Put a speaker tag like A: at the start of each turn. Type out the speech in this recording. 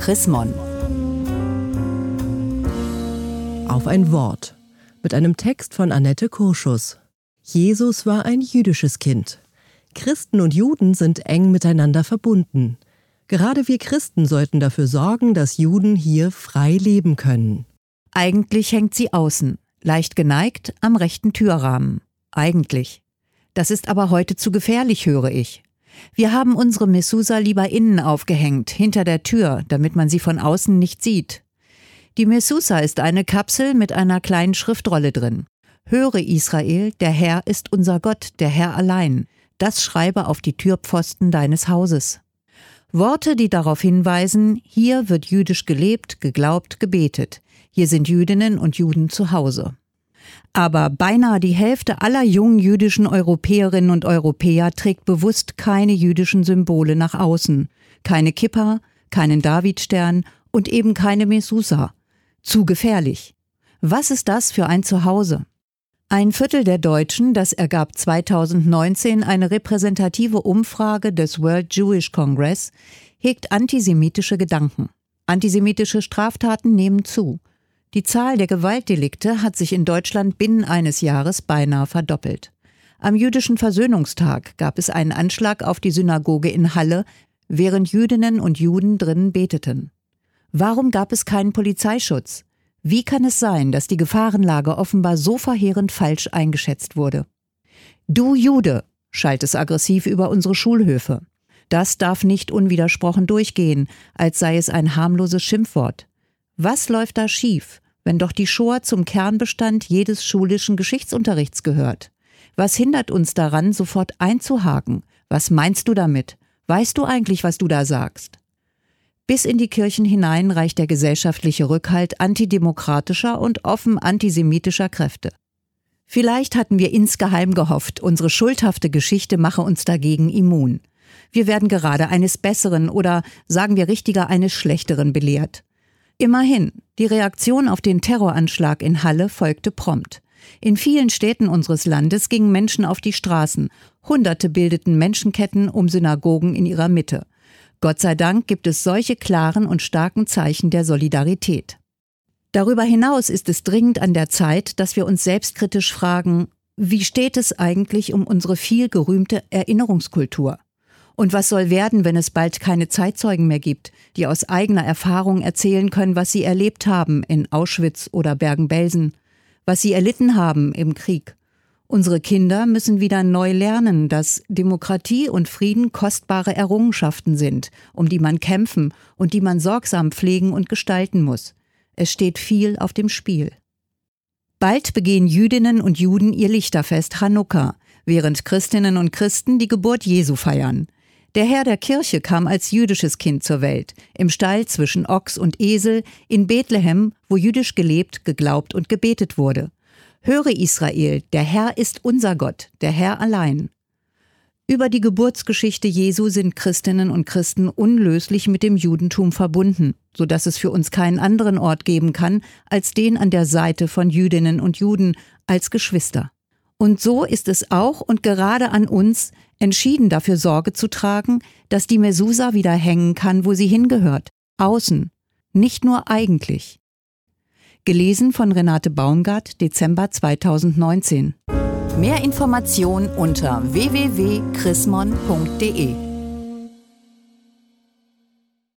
A: Chrismon.
B: Auf ein Wort. Mit einem Text von Annette Kurschus. Jesus war ein jüdisches Kind. Christen und Juden sind eng miteinander verbunden. Gerade wir Christen sollten dafür sorgen, dass Juden hier frei leben können.
A: Eigentlich hängt sie außen, leicht geneigt am rechten Türrahmen. Eigentlich. Das ist aber heute zu gefährlich, höre ich. Wir haben unsere Messusa lieber innen aufgehängt, hinter der Tür, damit man sie von außen nicht sieht. Die Messusa ist eine Kapsel mit einer kleinen Schriftrolle drin. Höre Israel, der Herr ist unser Gott, der Herr allein. Das schreibe auf die Türpfosten deines Hauses. Worte, die darauf hinweisen, hier wird jüdisch gelebt, geglaubt, gebetet. Hier sind Jüdinnen und Juden zu Hause. Aber beinahe die Hälfte aller jungen jüdischen Europäerinnen und Europäer trägt bewusst keine jüdischen Symbole nach außen. Keine Kippa, keinen Davidstern und eben keine Mesusa. Zu gefährlich. Was ist das für ein Zuhause? Ein Viertel der Deutschen, das ergab 2019 eine repräsentative Umfrage des World Jewish Congress, hegt antisemitische Gedanken. Antisemitische Straftaten nehmen zu. Die Zahl der Gewaltdelikte hat sich in Deutschland binnen eines Jahres beinahe verdoppelt. Am jüdischen Versöhnungstag gab es einen Anschlag auf die Synagoge in Halle, während Jüdinnen und Juden drinnen beteten. Warum gab es keinen Polizeischutz? Wie kann es sein, dass die Gefahrenlage offenbar so verheerend falsch eingeschätzt wurde? Du Jude, schallt es aggressiv über unsere Schulhöfe. Das darf nicht unwidersprochen durchgehen, als sei es ein harmloses Schimpfwort. Was läuft da schief, wenn doch die Shoah zum Kernbestand jedes schulischen Geschichtsunterrichts gehört? Was hindert uns daran, sofort einzuhaken? Was meinst du damit? Weißt du eigentlich, was du da sagst? Bis in die Kirchen hinein reicht der gesellschaftliche Rückhalt antidemokratischer und offen antisemitischer Kräfte. Vielleicht hatten wir insgeheim gehofft, unsere schuldhafte Geschichte mache uns dagegen immun. Wir werden gerade eines Besseren oder sagen wir richtiger eines Schlechteren belehrt. Immerhin, die Reaktion auf den Terroranschlag in Halle folgte prompt. In vielen Städten unseres Landes gingen Menschen auf die Straßen. Hunderte bildeten Menschenketten um Synagogen in ihrer Mitte. Gott sei Dank gibt es solche klaren und starken Zeichen der Solidarität. Darüber hinaus ist es dringend an der Zeit, dass wir uns selbstkritisch fragen, wie steht es eigentlich um unsere viel gerühmte Erinnerungskultur? Und was soll werden, wenn es bald keine Zeitzeugen mehr gibt, die aus eigener Erfahrung erzählen können, was sie erlebt haben in Auschwitz oder Bergen-Belsen, was sie erlitten haben im Krieg? Unsere Kinder müssen wieder neu lernen, dass Demokratie und Frieden kostbare Errungenschaften sind, um die man kämpfen und die man sorgsam pflegen und gestalten muss. Es steht viel auf dem Spiel. Bald begehen Jüdinnen und Juden ihr Lichterfest Hanukkah, während Christinnen und Christen die Geburt Jesu feiern. Der Herr der Kirche kam als jüdisches Kind zur Welt, im Stall zwischen Ochs und Esel, in Bethlehem, wo jüdisch gelebt, geglaubt und gebetet wurde. Höre Israel, der Herr ist unser Gott, der Herr allein. Über die Geburtsgeschichte Jesu sind Christinnen und Christen unlöslich mit dem Judentum verbunden, so dass es für uns keinen anderen Ort geben kann als den an der Seite von Jüdinnen und Juden als Geschwister. Und so ist es auch und gerade an uns, entschieden dafür Sorge zu tragen, dass die Mesusa wieder hängen kann, wo sie hingehört, außen, nicht nur eigentlich. Gelesen von Renate Baumgart, Dezember 2019.
C: Mehr Informationen unter www.chrismon.de